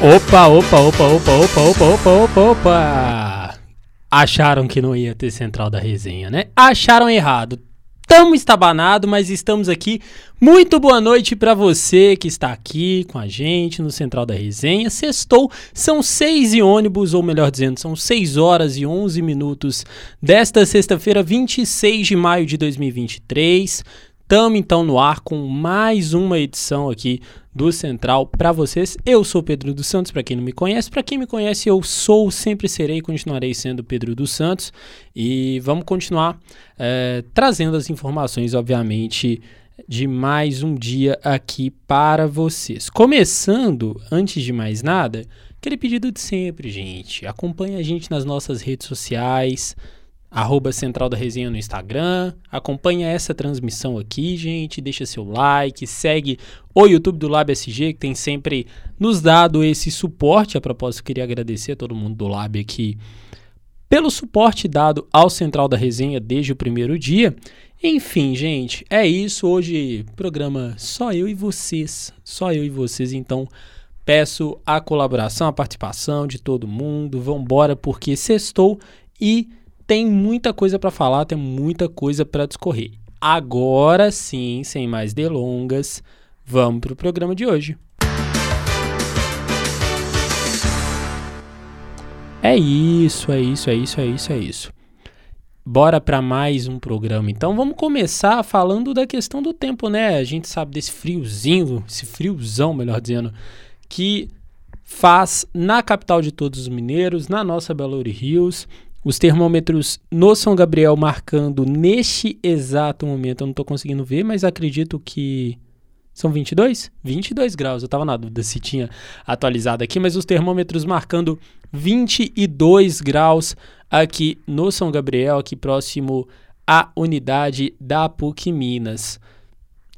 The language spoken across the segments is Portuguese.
Opa, opa, opa, opa, opa, opa, opa, opa, opa. Acharam que não ia ter central da resenha, né? Acharam errado. Tamo estabanado, mas estamos aqui. Muito boa noite para você que está aqui com a gente no Central da Resenha. Sextou, são seis e ônibus, ou melhor dizendo, são 6 horas e 11 minutos desta sexta-feira, 26 de maio de 2023. Estamos então no ar com mais uma edição aqui do Central para vocês. Eu sou Pedro dos Santos, para quem não me conhece. Para quem me conhece, eu sou, sempre serei e continuarei sendo Pedro dos Santos. E vamos continuar é, trazendo as informações, obviamente, de mais um dia aqui para vocês. Começando, antes de mais nada, aquele pedido de sempre, gente. Acompanhe a gente nas nossas redes sociais arroba Central da Resenha no Instagram. Acompanha essa transmissão aqui, gente. Deixa seu like, segue o YouTube do Lab SG, que tem sempre nos dado esse suporte. A propósito, queria agradecer a todo mundo do Lab aqui pelo suporte dado ao Central da Resenha desde o primeiro dia. Enfim, gente, é isso. Hoje, programa só eu e vocês. Só eu e vocês, então. Peço a colaboração, a participação de todo mundo. Vambora, porque sextou e tem muita coisa para falar, tem muita coisa para discorrer. Agora sim, sem mais delongas, vamos para o programa de hoje. É isso, é isso, é isso, é isso, é isso. Bora para mais um programa. Então vamos começar falando da questão do tempo, né? A gente sabe desse friozinho, esse friozão, melhor dizendo, que faz na capital de todos os mineiros, na nossa Belo Rios. Os termômetros no São Gabriel marcando neste exato momento, eu não estou conseguindo ver, mas acredito que são 22? 22 graus. Eu estava na dúvida se tinha atualizado aqui, mas os termômetros marcando 22 graus aqui no São Gabriel, aqui próximo à unidade da PUC Minas.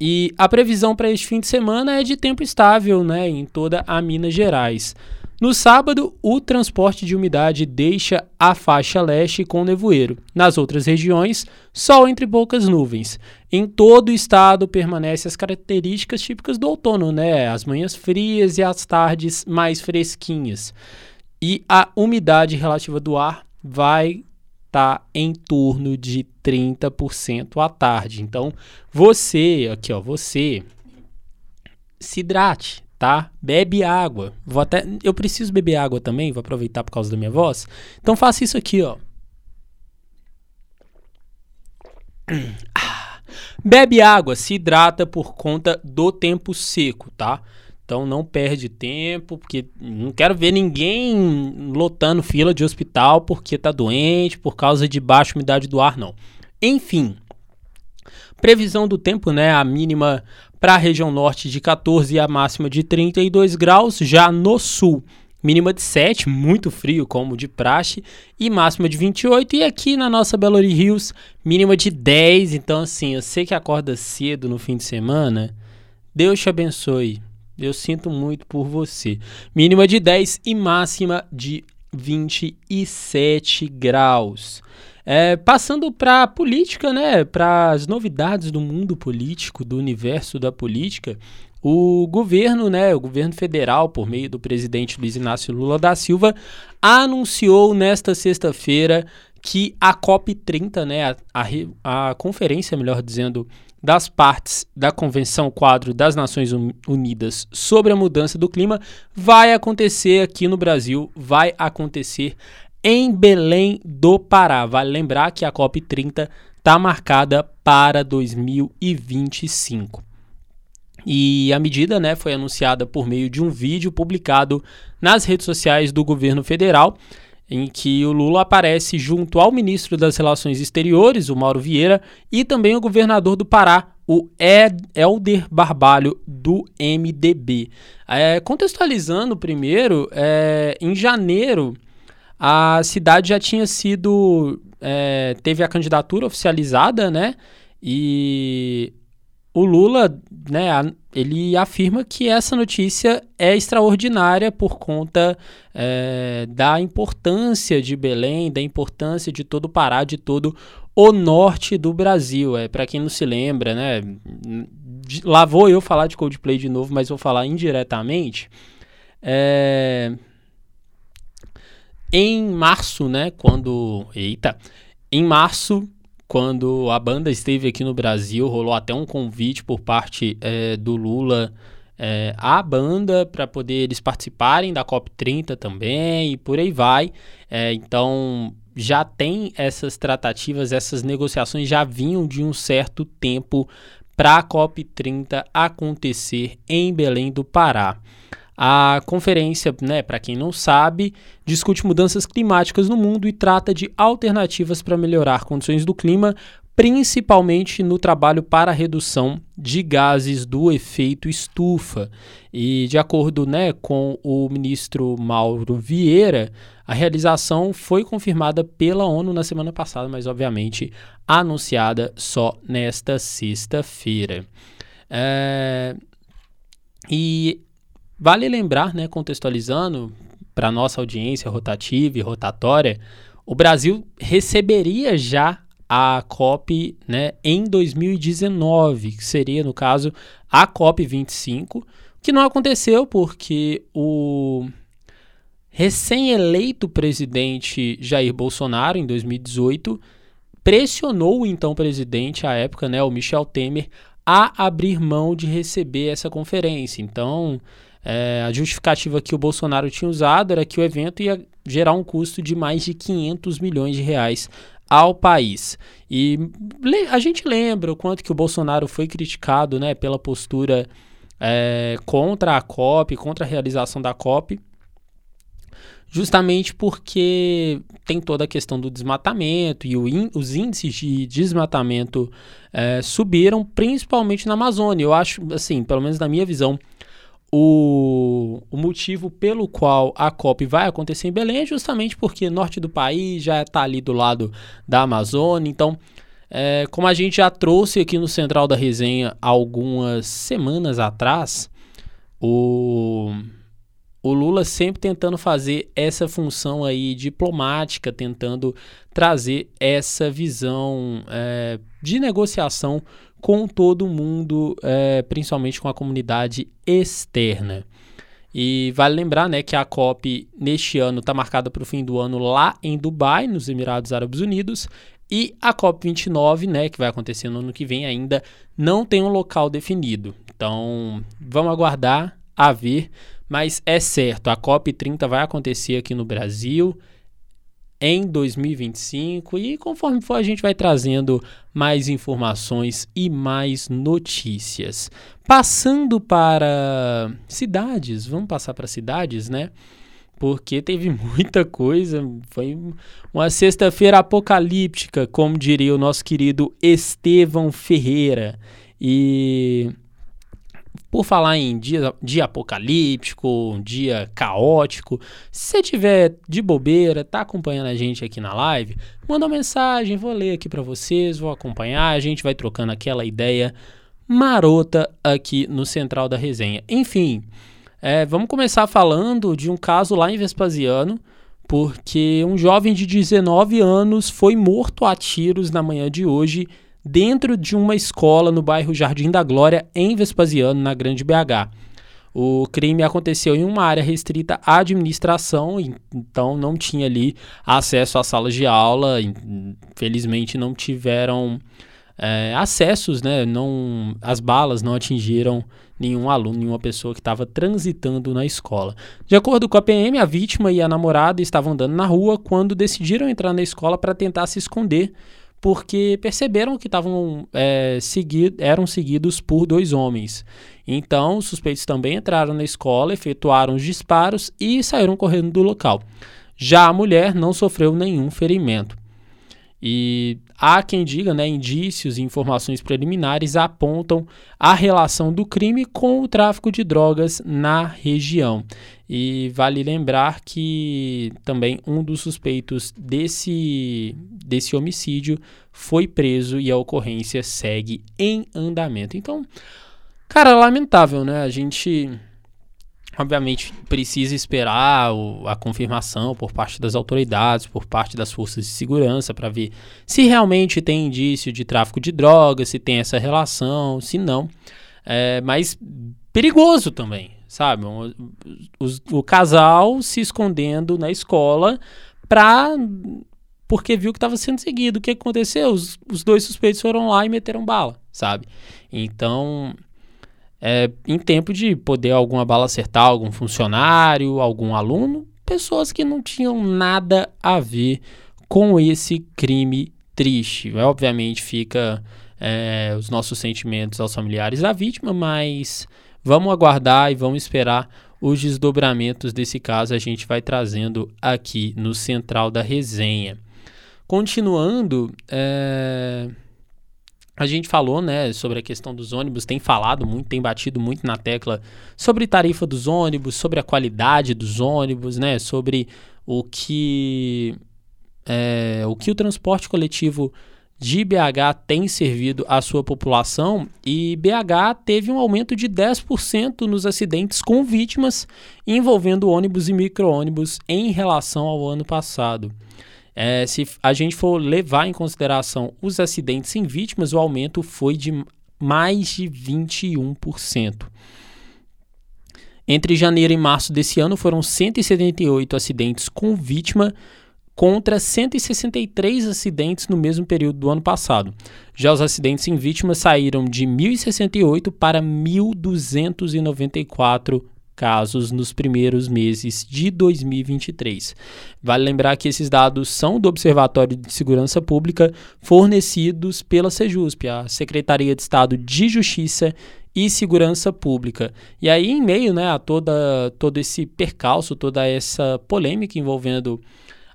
E a previsão para este fim de semana é de tempo estável, né, em toda a Minas Gerais. No sábado, o transporte de umidade deixa a faixa leste com nevoeiro. Nas outras regiões, sol entre poucas nuvens. Em todo o estado permanecem as características típicas do outono, né? As manhãs frias e as tardes mais fresquinhas. E a umidade relativa do ar vai estar tá em torno de 30% à tarde. Então, você, aqui ó, você se hidrate, tá? Bebe água. Vou até, eu preciso beber água também, vou aproveitar por causa da minha voz. Então faça isso aqui, ó. Bebe água, se hidrata por conta do tempo seco, tá? Então não perde tempo, porque não quero ver ninguém lotando fila de hospital porque tá doente, por causa de baixa umidade do ar, não. Enfim, previsão do tempo, né? A mínima para a região norte de 14 e a máxima de 32 graus, já no sul. Mínima de 7, muito frio, como de praxe, e máxima de 28. E aqui na nossa Belo Rios, mínima de 10. Então, assim, eu sei que acorda cedo no fim de semana. Deus te abençoe. Eu sinto muito por você. Mínima de 10 e máxima de 27 graus. É, passando para a política, né, para as novidades do mundo político, do universo da política, o governo, né, o governo federal, por meio do presidente Luiz Inácio Lula da Silva, anunciou nesta sexta-feira que a COP30, né, a, a, a conferência, melhor dizendo, das partes da Convenção Quadro das Nações Unidas sobre a Mudança do Clima vai acontecer aqui no Brasil, vai acontecer em Belém do Pará. Vale lembrar que a COP30 está marcada para 2025. E a medida né, foi anunciada por meio de um vídeo publicado nas redes sociais do governo federal, em que o Lula aparece junto ao ministro das Relações Exteriores, o Mauro Vieira, e também o governador do Pará, o Ed Elder Barbalho, do MDB. É, contextualizando primeiro, é, em janeiro a cidade já tinha sido. É, teve a candidatura oficializada, né? E o Lula, né, ele afirma que essa notícia é extraordinária por conta é, da importância de Belém, da importância de todo o Pará, de todo o norte do Brasil. É, Para quem não se lembra, né, lá vou eu falar de Coldplay de novo, mas vou falar indiretamente. É... Em março, né, quando... Eita! Em março, quando a banda esteve aqui no Brasil, rolou até um convite por parte é, do Lula é, à banda para poder eles participarem da COP30 também e por aí vai. É, então já tem essas tratativas, essas negociações já vinham de um certo tempo para a COP30 acontecer em Belém do Pará. A conferência, né, para quem não sabe, discute mudanças climáticas no mundo e trata de alternativas para melhorar condições do clima, principalmente no trabalho para redução de gases do efeito estufa. E de acordo né, com o ministro Mauro Vieira, a realização foi confirmada pela ONU na semana passada, mas obviamente anunciada só nesta sexta-feira. É... E vale lembrar, né, contextualizando para nossa audiência rotativa e rotatória, o Brasil receberia já a COP né, em 2019, que seria, no caso, a COP 25, que não aconteceu porque o recém-eleito presidente Jair Bolsonaro, em 2018, pressionou o então presidente à época, né, o Michel Temer, a abrir mão de receber essa conferência. Então, é, a justificativa que o Bolsonaro tinha usado era que o evento ia gerar um custo de mais de 500 milhões de reais ao país. E a gente lembra o quanto que o Bolsonaro foi criticado né, pela postura é, contra a COP, contra a realização da COP, justamente porque tem toda a questão do desmatamento e in, os índices de desmatamento é, subiram, principalmente na Amazônia. Eu acho, assim, pelo menos na minha visão, o, o, motivo pelo qual a COP vai acontecer em Belém é justamente porque norte do país já está ali do lado da Amazônia. Então, é, como a gente já trouxe aqui no Central da Resenha algumas semanas atrás, o, o Lula sempre tentando fazer essa função aí diplomática, tentando trazer essa visão é, de negociação com todo mundo, é, principalmente com a comunidade externa. E vale lembrar né, que a COP neste ano está marcada para o fim do ano lá em Dubai, nos Emirados Árabes Unidos, e a COP29, né, que vai acontecer no ano que vem ainda, não tem um local definido. Então, vamos aguardar a ver, mas é certo, a COP30 vai acontecer aqui no Brasil em 2025 e conforme for a gente vai trazendo mais informações e mais notícias. Passando para cidades, vamos passar para cidades, né? Porque teve muita coisa, foi uma sexta-feira apocalíptica, como diria o nosso querido Estevão Ferreira. E por falar em dia, dia apocalíptico, dia caótico, se você tiver de bobeira, tá acompanhando a gente aqui na live, manda uma mensagem, vou ler aqui para vocês, vou acompanhar, a gente vai trocando aquela ideia marota aqui no Central da Resenha. Enfim, é, vamos começar falando de um caso lá em Vespasiano, porque um jovem de 19 anos foi morto a tiros na manhã de hoje dentro de uma escola no bairro Jardim da Glória, em Vespasiano, na Grande BH. O crime aconteceu em uma área restrita à administração, então não tinha ali acesso às salas de aula, infelizmente não tiveram é, acessos, né? Não, as balas não atingiram nenhum aluno, nenhuma pessoa que estava transitando na escola. De acordo com a PM, a vítima e a namorada estavam andando na rua quando decidiram entrar na escola para tentar se esconder porque perceberam que estavam é, seguido, eram seguidos por dois homens. Então, os suspeitos também entraram na escola, efetuaram os disparos e saíram correndo do local. Já a mulher não sofreu nenhum ferimento. E há quem diga, né, indícios e informações preliminares apontam a relação do crime com o tráfico de drogas na região. E vale lembrar que também um dos suspeitos desse, desse homicídio foi preso e a ocorrência segue em andamento. Então, cara, lamentável, né? A gente obviamente precisa esperar a confirmação por parte das autoridades, por parte das forças de segurança, para ver se realmente tem indício de tráfico de drogas, se tem essa relação, se não. É, mas perigoso também, sabe? O, o, o casal se escondendo na escola pra porque viu que estava sendo seguido. O que aconteceu? Os, os dois suspeitos foram lá e meteram bala, sabe? Então, é, em tempo de poder alguma bala acertar algum funcionário, algum aluno, pessoas que não tinham nada a ver com esse crime triste. Obviamente fica é, os nossos sentimentos aos familiares da vítima, mas vamos aguardar e vamos esperar os desdobramentos desse caso. A gente vai trazendo aqui no central da resenha. Continuando, é, a gente falou né, sobre a questão dos ônibus, tem falado muito, tem batido muito na tecla sobre tarifa dos ônibus, sobre a qualidade dos ônibus, né, sobre o que, é, o que o transporte coletivo de BH tem servido à sua população e BH teve um aumento de 10% nos acidentes com vítimas envolvendo ônibus e micro-ônibus em relação ao ano passado. É, se a gente for levar em consideração os acidentes sem vítimas, o aumento foi de mais de 21%. Entre janeiro e março desse ano foram 178 acidentes com vítima contra 163 acidentes no mesmo período do ano passado. Já os acidentes sem vítima saíram de 1.068 para 1.294 casos nos primeiros meses de 2023. Vale lembrar que esses dados são do Observatório de Segurança Pública, fornecidos pela Sejusp, a Secretaria de Estado de Justiça e Segurança Pública. E aí, em meio né, a toda, todo esse percalço, toda essa polêmica envolvendo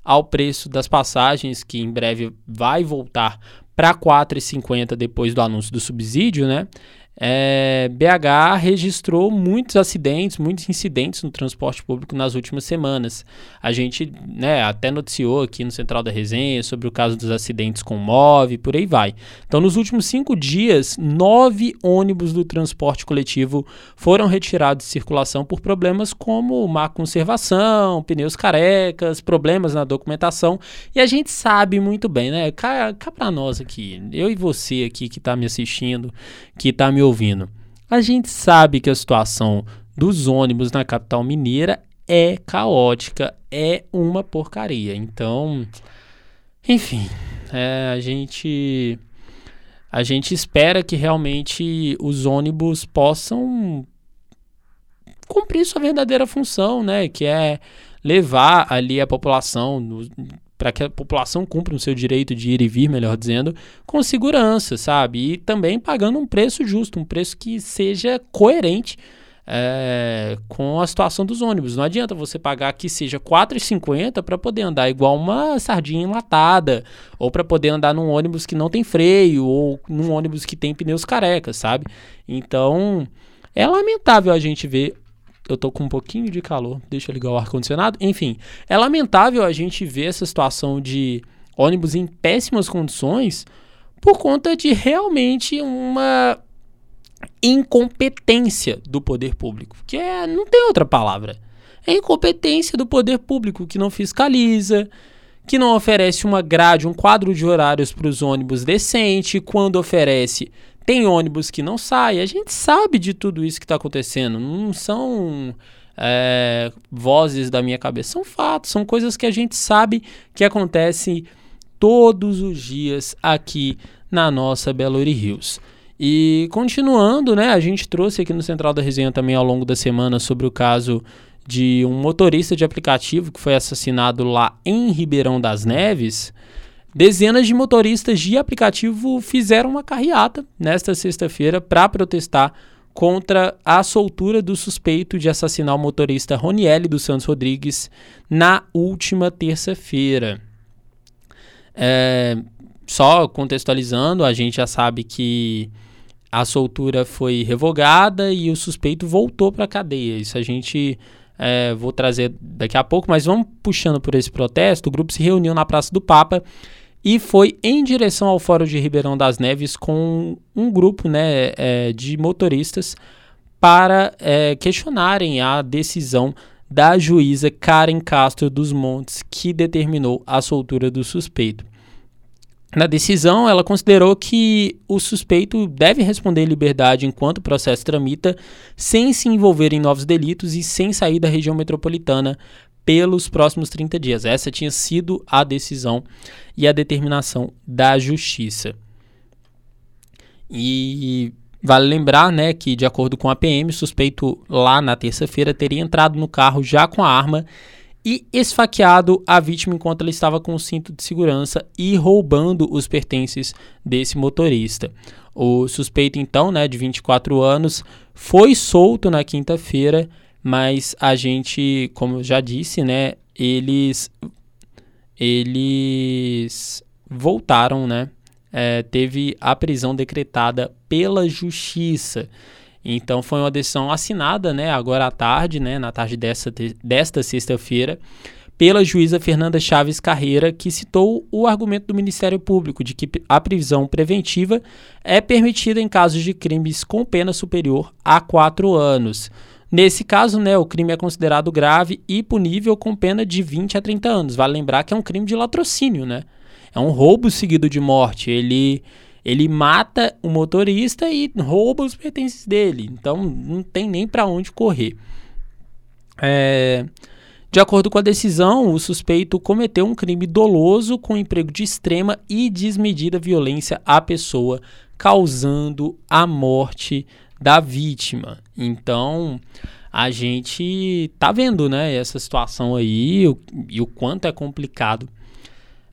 ao preço das passagens, que em breve vai voltar para R$ 4,50 depois do anúncio do subsídio, né? É, BH registrou muitos acidentes, muitos incidentes no transporte público nas últimas semanas. A gente né, até noticiou aqui no Central da Resenha sobre o caso dos acidentes com MOV, por aí vai. Então, nos últimos cinco dias, nove ônibus do transporte coletivo foram retirados de circulação por problemas como má conservação, pneus carecas, problemas na documentação. E a gente sabe muito bem, né? Cá, cá nós aqui, eu e você aqui que está me assistindo, que está me ouvindo, a gente sabe que a situação dos ônibus na capital mineira é caótica, é uma porcaria. Então, enfim, é, a gente a gente espera que realmente os ônibus possam cumprir sua verdadeira função, né, que é levar ali a população para que a população cumpra o seu direito de ir e vir, melhor dizendo, com segurança, sabe? E também pagando um preço justo, um preço que seja coerente é, com a situação dos ônibus. Não adianta você pagar que seja R$ 4,50 para poder andar igual uma sardinha enlatada, ou para poder andar num ônibus que não tem freio, ou num ônibus que tem pneus carecas, sabe? Então, é lamentável a gente ver eu tô com um pouquinho de calor, deixa eu ligar o ar-condicionado. Enfim, é lamentável a gente ver essa situação de ônibus em péssimas condições por conta de realmente uma incompetência do poder público, que é, não tem outra palavra. É incompetência do poder público que não fiscaliza, que não oferece uma grade, um quadro de horários para os ônibus decente, quando oferece tem ônibus que não sai. A gente sabe de tudo isso que está acontecendo. Não são é, vozes da minha cabeça, são fatos, são coisas que a gente sabe que acontecem todos os dias aqui na nossa Belo Hills. E continuando, né, a gente trouxe aqui no Central da Resenha também ao longo da semana sobre o caso de um motorista de aplicativo que foi assassinado lá em Ribeirão das Neves. Dezenas de motoristas de aplicativo fizeram uma carreata nesta sexta-feira para protestar contra a soltura do suspeito de assassinar o motorista Roniel dos Santos Rodrigues na última terça-feira. É, só contextualizando, a gente já sabe que a soltura foi revogada e o suspeito voltou para a cadeia. Isso a gente é, vou trazer daqui a pouco, mas vamos puxando por esse protesto. O grupo se reuniu na Praça do Papa e foi em direção ao Fórum de Ribeirão das Neves com um grupo né, é, de motoristas para é, questionarem a decisão da juíza Karen Castro dos Montes, que determinou a soltura do suspeito. Na decisão, ela considerou que o suspeito deve responder em liberdade enquanto o processo tramita, sem se envolver em novos delitos e sem sair da região metropolitana pelos próximos 30 dias. Essa tinha sido a decisão e a determinação da justiça. E vale lembrar, né, que de acordo com a PM, o suspeito lá na terça-feira teria entrado no carro já com a arma e esfaqueado a vítima enquanto ela estava com o cinto de segurança e roubando os pertences desse motorista. O suspeito, então, né, de 24 anos, foi solto na quinta-feira, mas a gente, como eu já disse, né, eles, eles voltaram, né, é, teve a prisão decretada pela justiça. Então foi uma decisão assinada, né, agora à tarde, né, na tarde desta, desta sexta-feira, pela juíza Fernanda Chaves Carreira, que citou o argumento do Ministério Público de que a prisão preventiva é permitida em casos de crimes com pena superior a quatro anos. Nesse caso, né, o crime é considerado grave e punível com pena de 20 a 30 anos. Vale lembrar que é um crime de latrocínio, né? É um roubo seguido de morte. Ele ele mata o motorista e rouba os pertences dele. Então não tem nem para onde correr. É, de acordo com a decisão, o suspeito cometeu um crime doloso com emprego de extrema e desmedida violência à pessoa, causando a morte da vítima. Então, a gente tá vendo, né, essa situação aí o, e o quanto é complicado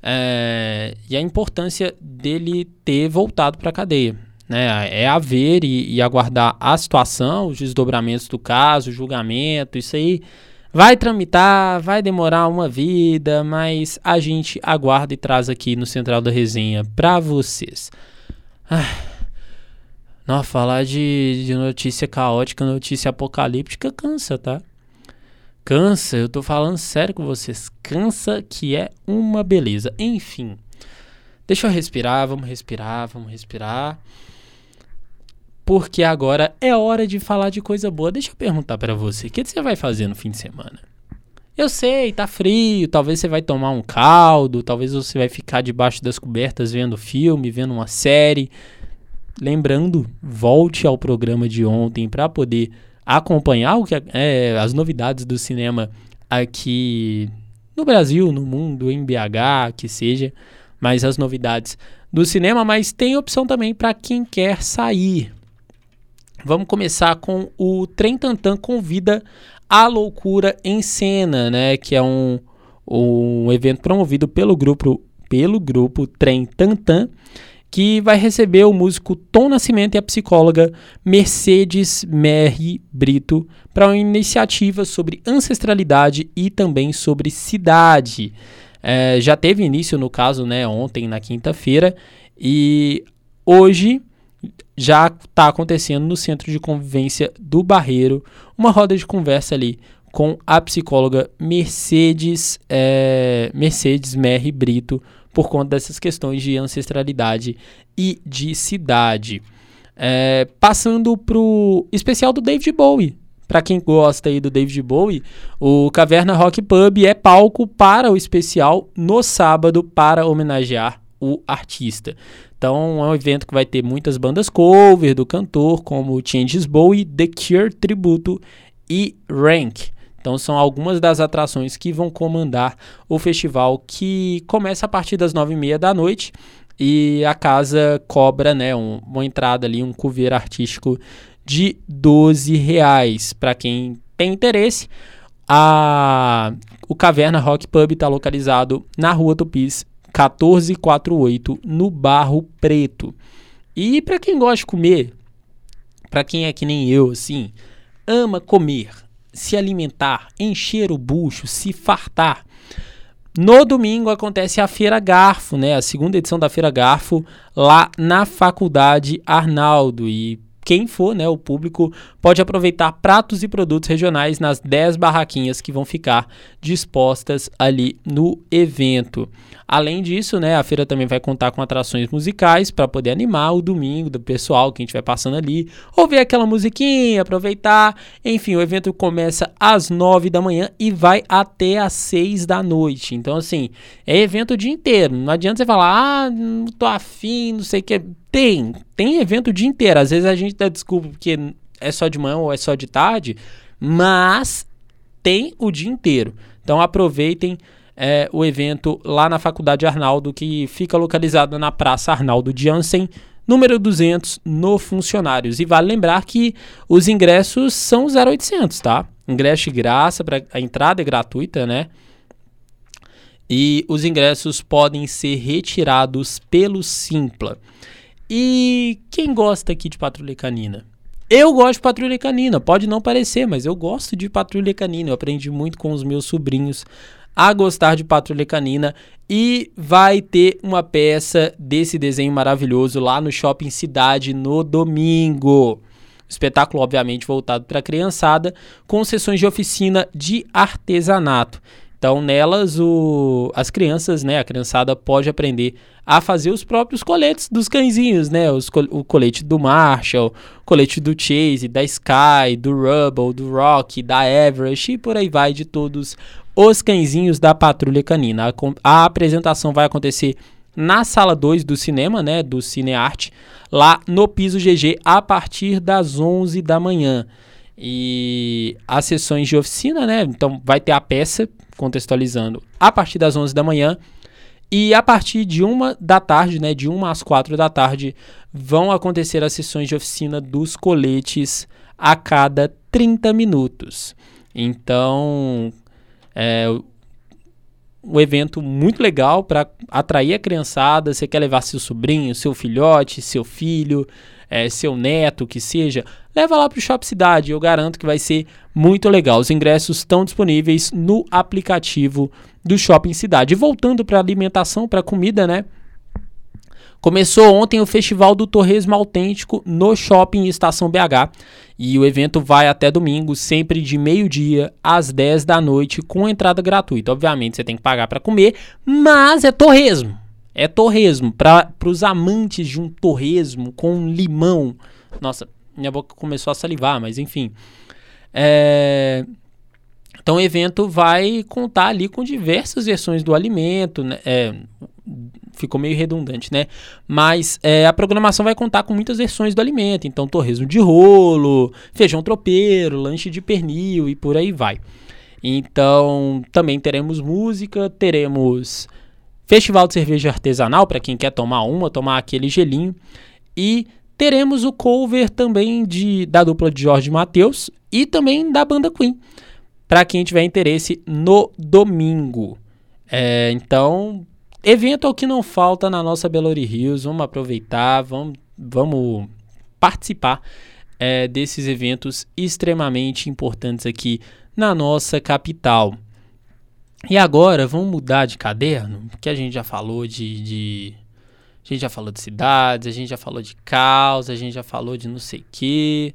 é, e a importância dele ter voltado para a cadeia. Né? É a ver e, e, aguardar a situação, os desdobramentos do caso, o julgamento, isso aí vai tramitar, vai demorar uma vida, mas a gente aguarda e traz aqui no Central da Resenha para vocês. Ah, não, falar de, de notícia caótica, notícia apocalíptica cansa, tá? Cansa, eu tô falando sério com vocês. Cansa que é uma beleza. Enfim. Deixa eu respirar, vamos respirar, vamos respirar. Porque agora é hora de falar de coisa boa. Deixa eu perguntar para você, o que você vai fazer no fim de semana? Eu sei, tá frio, talvez você vai tomar um caldo, talvez você vai ficar debaixo das cobertas vendo filme, vendo uma série. Lembrando, volte ao programa de ontem para poder acompanhar o que é, as novidades do cinema aqui no Brasil, no mundo, em BH, que seja, mas as novidades do cinema, mas tem opção também para quem quer sair. Vamos começar com o Trem Tantan convida a loucura em cena, né, que é um, um evento promovido pelo grupo pelo grupo Trem Tantan que vai receber o músico Tom Nascimento e a psicóloga Mercedes Merri Brito para uma iniciativa sobre ancestralidade e também sobre cidade. É, já teve início, no caso, né, ontem, na quinta-feira, e hoje já está acontecendo no Centro de Convivência do Barreiro uma roda de conversa ali com a psicóloga Mercedes, é, Mercedes Merri Brito por conta dessas questões de ancestralidade e de cidade. É, passando pro especial do David Bowie. Para quem gosta aí do David Bowie, o Caverna Rock Pub é palco para o especial no sábado para homenagear o artista. Então é um evento que vai ter muitas bandas cover do cantor, como Changes Bowie, The Cure Tributo e Rank. Então são algumas das atrações que vão comandar o festival que começa a partir das nove e meia da noite e a casa cobra né, um, uma entrada ali, um cover artístico de 12 reais. Para quem tem interesse, a, o Caverna Rock Pub está localizado na Rua Tupis 1448, no Barro Preto. E para quem gosta de comer, para quem é que nem eu, assim, ama comer, se alimentar, encher o bucho, se fartar. No domingo acontece a Feira Garfo, né? A segunda edição da Feira Garfo lá na Faculdade Arnaldo. E quem for, né, o público pode aproveitar pratos e produtos regionais nas 10 barraquinhas que vão ficar dispostas ali no evento. Além disso, né, a feira também vai contar com atrações musicais para poder animar o domingo do pessoal que a gente vai passando ali, ouvir aquela musiquinha, aproveitar. Enfim, o evento começa às 9 da manhã e vai até às 6 da noite. Então, assim, é evento o dia inteiro. Não adianta você falar, ah, não tô afim, não sei o que. Tem, tem evento o dia inteiro. Às vezes a gente dá desculpa porque é só de manhã ou é só de tarde, mas tem o dia inteiro. Então aproveitem é, o evento lá na Faculdade Arnaldo, que fica localizada na Praça Arnaldo Jansen, número 200, no Funcionários. E vale lembrar que os ingressos são 0800, tá? Ingresso de graça, pra, a entrada é gratuita, né? E os ingressos podem ser retirados pelo Simpla. E quem gosta aqui de Patrulha Canina? Eu gosto de Patrulha Canina, pode não parecer, mas eu gosto de Patrulha Canina. Eu aprendi muito com os meus sobrinhos a gostar de Patrulha Canina e vai ter uma peça desse desenho maravilhoso lá no Shopping Cidade no domingo. Espetáculo, obviamente, voltado para a criançada, com sessões de oficina de artesanato. Então, nelas, o, as crianças, né, a criançada pode aprender a fazer os próprios coletes dos cãezinhos, né? Os, o colete do Marshall, o colete do Chase, da Sky, do Rubble, do Rock, da Everest e por aí vai de todos os cãezinhos da Patrulha Canina. A, a apresentação vai acontecer na sala 2 do cinema, né, do Cinearte, lá no piso GG a partir das 11 da manhã. E as sessões de oficina, né? Então vai ter a peça contextualizando a partir das 11 da manhã e a partir de uma da tarde, né, de uma às quatro da tarde, vão acontecer as sessões de oficina dos coletes a cada 30 minutos. Então, é um evento muito legal para atrair a criançada. Você quer levar seu sobrinho, seu filhote, seu filho, é, seu neto, que seja, leva lá para o Shop Cidade. Eu garanto que vai ser muito legal. Os ingressos estão disponíveis no aplicativo do Shopping Cidade. E voltando para alimentação, para comida, né? Começou ontem o Festival do Torresmo Autêntico no Shopping Estação BH e o evento vai até domingo, sempre de meio-dia às 10 da noite, com entrada gratuita. Obviamente você tem que pagar para comer, mas é torresmo. É torresmo. Para os amantes de um torresmo com limão. Nossa, minha boca começou a salivar, mas enfim. É, então o evento vai contar ali com diversas versões do alimento, né? É, ficou meio redundante, né? Mas é, a programação vai contar com muitas versões do alimento. Então, torresmo de rolo, feijão tropeiro, lanche de pernil e por aí vai. Então, também teremos música, teremos festival de cerveja artesanal para quem quer tomar uma, tomar aquele gelinho e teremos o cover também de da dupla de Jorge Mateus e também da banda Queen para quem tiver interesse no domingo. É, então, evento é o que não falta na nossa Belo Hills. Vamos aproveitar, vamos, vamos participar é, desses eventos extremamente importantes aqui na nossa capital. E agora vamos mudar de caderno, porque a gente já falou de, de, a gente já falou de cidades, a gente já falou de caos, a gente já falou de não sei o que.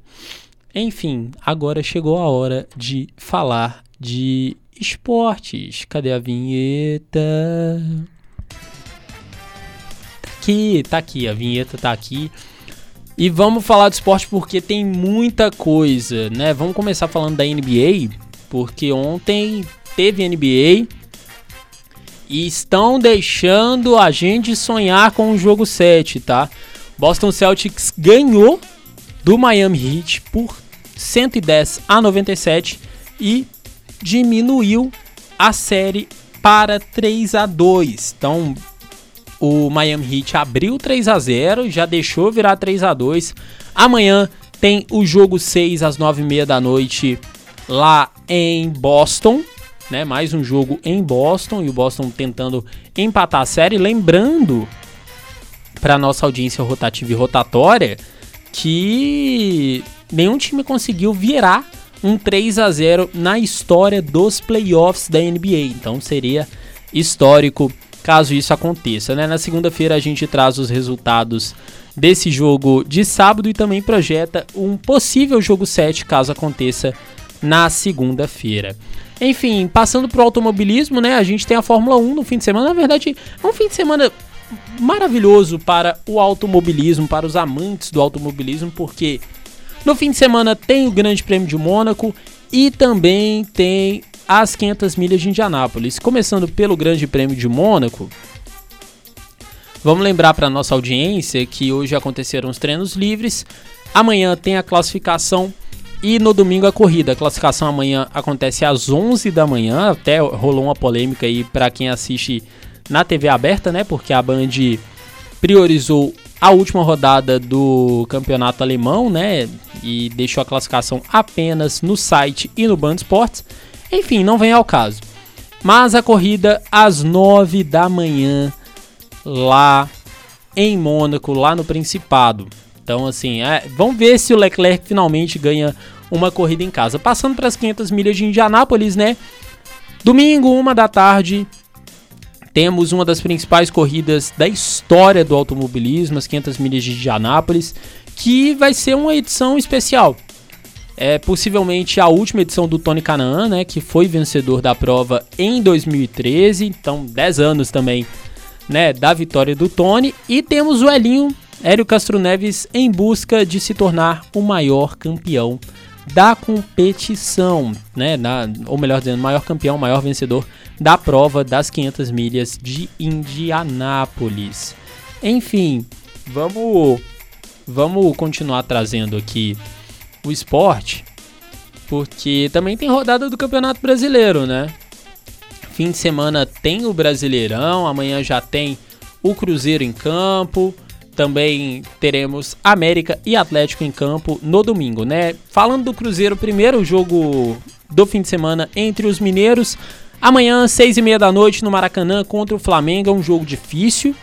Enfim, agora chegou a hora de falar de esportes. Cadê a vinheta? Tá aqui, tá aqui, a vinheta tá aqui. E vamos falar de esporte porque tem muita coisa, né? Vamos começar falando da NBA, porque ontem teve NBA e estão deixando a gente sonhar com o jogo 7, tá? Boston Celtics ganhou do Miami Heat por 110 a 97 e diminuiu a série para 3 a 2. Então, o Miami Heat abriu 3 a 0, já deixou virar 3 a 2. Amanhã tem o jogo 6 às 9h30 da noite lá em Boston, né? Mais um jogo em Boston e o Boston tentando empatar a série, lembrando para nossa audiência rotativa e rotatória que nenhum time conseguiu virar um 3 a 0 na história dos playoffs da NBA. Então seria histórico caso isso aconteça. Né? Na segunda-feira a gente traz os resultados desse jogo de sábado e também projeta um possível jogo 7 caso aconteça na segunda-feira. Enfim, passando para o automobilismo, né? A gente tem a Fórmula 1 no fim de semana. Na verdade, é um fim de semana maravilhoso para o automobilismo, para os amantes do automobilismo, porque no fim de semana tem o Grande Prêmio de Mônaco e também tem as 500 milhas de Indianápolis. Começando pelo Grande Prêmio de Mônaco, vamos lembrar para nossa audiência que hoje aconteceram os treinos livres, amanhã tem a classificação e no domingo a corrida. A classificação amanhã acontece às 11 da manhã. Até rolou uma polêmica aí para quem assiste na TV aberta, né? Porque a Band priorizou a última rodada do campeonato alemão, né? E deixou a classificação apenas no site e no Band Esportes. Enfim, não vem ao caso. Mas a corrida às 9 da manhã lá em Mônaco, lá no Principado. Então, assim, é, vamos ver se o Leclerc finalmente ganha uma corrida em casa. Passando para as 500 milhas de Indianápolis, né? Domingo, uma da tarde, temos uma das principais corridas da história do automobilismo, as 500 milhas de Indianápolis, que vai ser uma edição especial. É possivelmente a última edição do Tony Canaan, né, que foi vencedor da prova em 2013, então 10 anos também, né, da vitória do Tony, e temos o Elinho Hélio Castro Neves em busca de se tornar o maior campeão da competição, né? Ou melhor dizendo, maior campeão, maior vencedor da prova das 500 milhas de Indianápolis. Enfim, vamos vamos continuar trazendo aqui o esporte, porque também tem rodada do Campeonato Brasileiro, né? Fim de semana tem o Brasileirão, amanhã já tem o Cruzeiro em campo. Também teremos América e Atlético em campo no domingo, né? Falando do Cruzeiro, primeiro jogo do fim de semana entre os mineiros. Amanhã, seis e meia da noite, no Maracanã, contra o Flamengo. É um jogo difícil.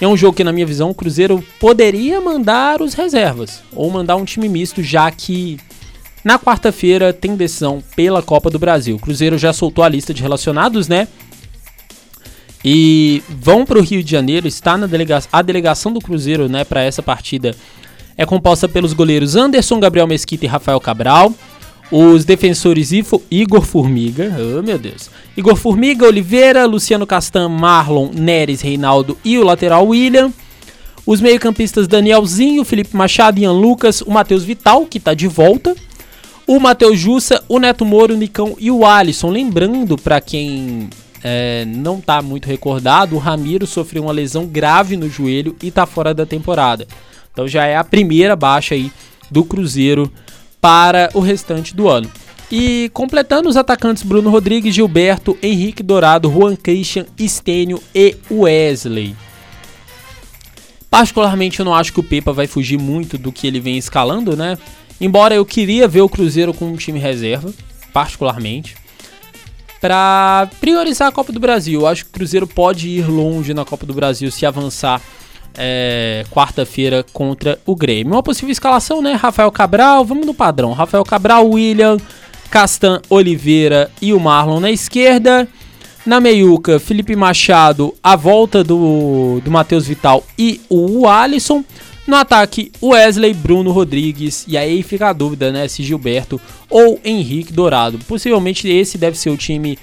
É um jogo que, na minha visão, o Cruzeiro poderia mandar os reservas. Ou mandar um time misto, já que na quarta-feira tem decisão pela Copa do Brasil. O Cruzeiro já soltou a lista de relacionados, né? E vão para o Rio de Janeiro. Está na delegação, a delegação do Cruzeiro, né, para essa partida é composta pelos goleiros Anderson, Gabriel Mesquita e Rafael Cabral. Os defensores Igor Formiga, oh meu Deus, Igor Formiga, Oliveira, Luciano Castan, Marlon, Neres, Reinaldo e o lateral William. Os meio-campistas Danielzinho, Felipe Machado, Ian Lucas, o Matheus Vital, que está de volta. O Matheus Jussa, o Neto Moro, o Nicão e o Alisson. Lembrando, para quem é, não está muito recordado, o Ramiro sofreu uma lesão grave no joelho e está fora da temporada. Então já é a primeira baixa aí do Cruzeiro para o restante do ano. E completando os atacantes Bruno Rodrigues, Gilberto, Henrique Dourado, Juan Christian, Estênio e Wesley. Particularmente eu não acho que o Pepa vai fugir muito do que ele vem escalando, né? Embora eu queria ver o Cruzeiro com um time reserva, particularmente para priorizar a Copa do Brasil. Eu acho que o Cruzeiro pode ir longe na Copa do Brasil se avançar é, quarta-feira contra o Grêmio. Uma possível escalação, né? Rafael Cabral, vamos no padrão. Rafael Cabral, William, Castan Oliveira e o Marlon na esquerda. Na meiuca, Felipe Machado, a volta do, do Matheus Vital e o Alisson. No ataque, Wesley, Bruno Rodrigues. E aí fica a dúvida, né? Se Gilberto ou Henrique Dourado. Possivelmente esse deve ser o time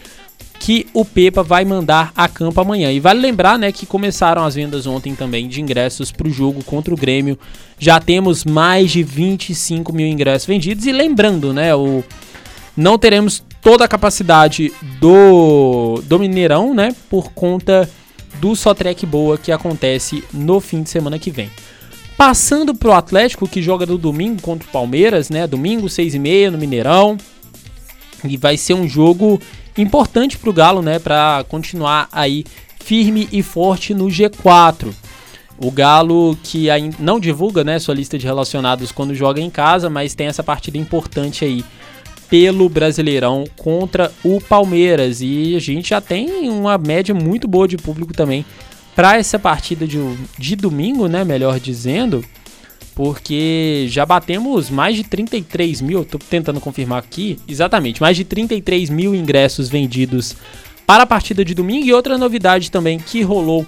que o Pepa vai mandar a campo amanhã. E vale lembrar, né, que começaram as vendas ontem também de ingressos para o jogo contra o Grêmio. Já temos mais de 25 mil ingressos vendidos. E lembrando, né, o não teremos toda a capacidade do, do Mineirão, né, por conta do Só Trek Boa que acontece no fim de semana que vem. Passando pro Atlético, que joga no domingo contra o Palmeiras, né? Domingo, 6 e meia no Mineirão. E vai ser um jogo importante pro Galo, né? Para continuar aí firme e forte no G4. O Galo que ainda não divulga, né, sua lista de relacionados quando joga em casa, mas tem essa partida importante aí pelo Brasileirão contra o Palmeiras e a gente já tem uma média muito boa de público também para essa partida de, de domingo, né? Melhor dizendo, porque já batemos mais de 33 mil, tô tentando confirmar aqui, exatamente, mais de 33 mil ingressos vendidos para a partida de domingo. E outra novidade também que rolou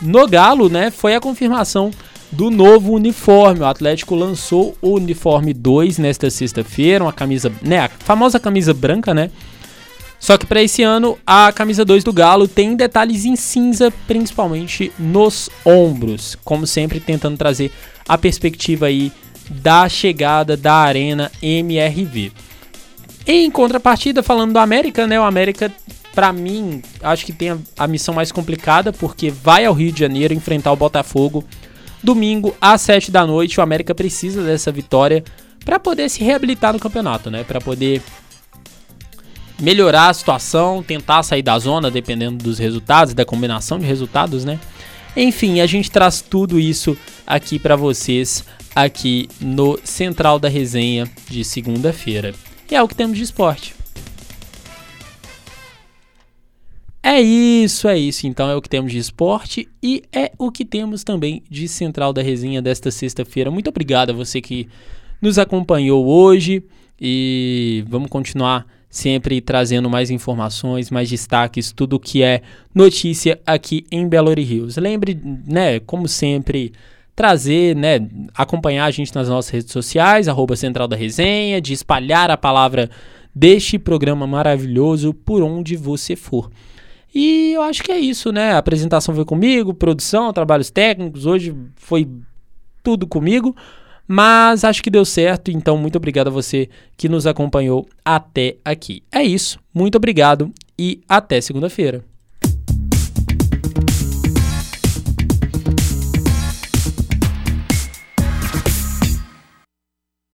no Galo, né? Foi a confirmação do novo uniforme. O Atlético lançou o uniforme 2 nesta sexta-feira, uma camisa, né, a famosa camisa branca, né? Só que para esse ano, a camisa 2 do Galo tem detalhes em cinza, principalmente nos ombros, como sempre tentando trazer a perspectiva aí da chegada da Arena MRV. Em contrapartida, falando do América, né? O América, para mim, acho que tem a, missão mais complicada, porque vai ao Rio de Janeiro enfrentar o Botafogo domingo às 7 da noite. O América precisa dessa vitória para poder se reabilitar no campeonato, né? Para poder melhorar a situação, tentar sair da zona, dependendo dos resultados, da combinação de resultados, né? Enfim, a gente traz tudo isso aqui para vocês aqui no Central da Resenha de segunda-feira. E é o que temos de esporte. É isso, é isso. Então é o que temos de esporte e é o que temos também de Central da Resenha desta sexta-feira. Muito obrigado a você que nos acompanhou hoje e vamos continuar sempre trazendo mais informações, mais destaques, tudo que é notícia aqui em Belo Horizonte. Lembre, né, como sempre, trazer, né, acompanhar a gente nas nossas redes sociais, arroba Central da Resenha, de espalhar a palavra deste programa maravilhoso por onde você for. E eu acho que é isso, né? A apresentação foi comigo, produção, trabalhos técnicos, hoje foi tudo comigo. Mas acho que deu certo, então muito obrigado a você que nos acompanhou até aqui. É isso, muito obrigado e até segunda-feira.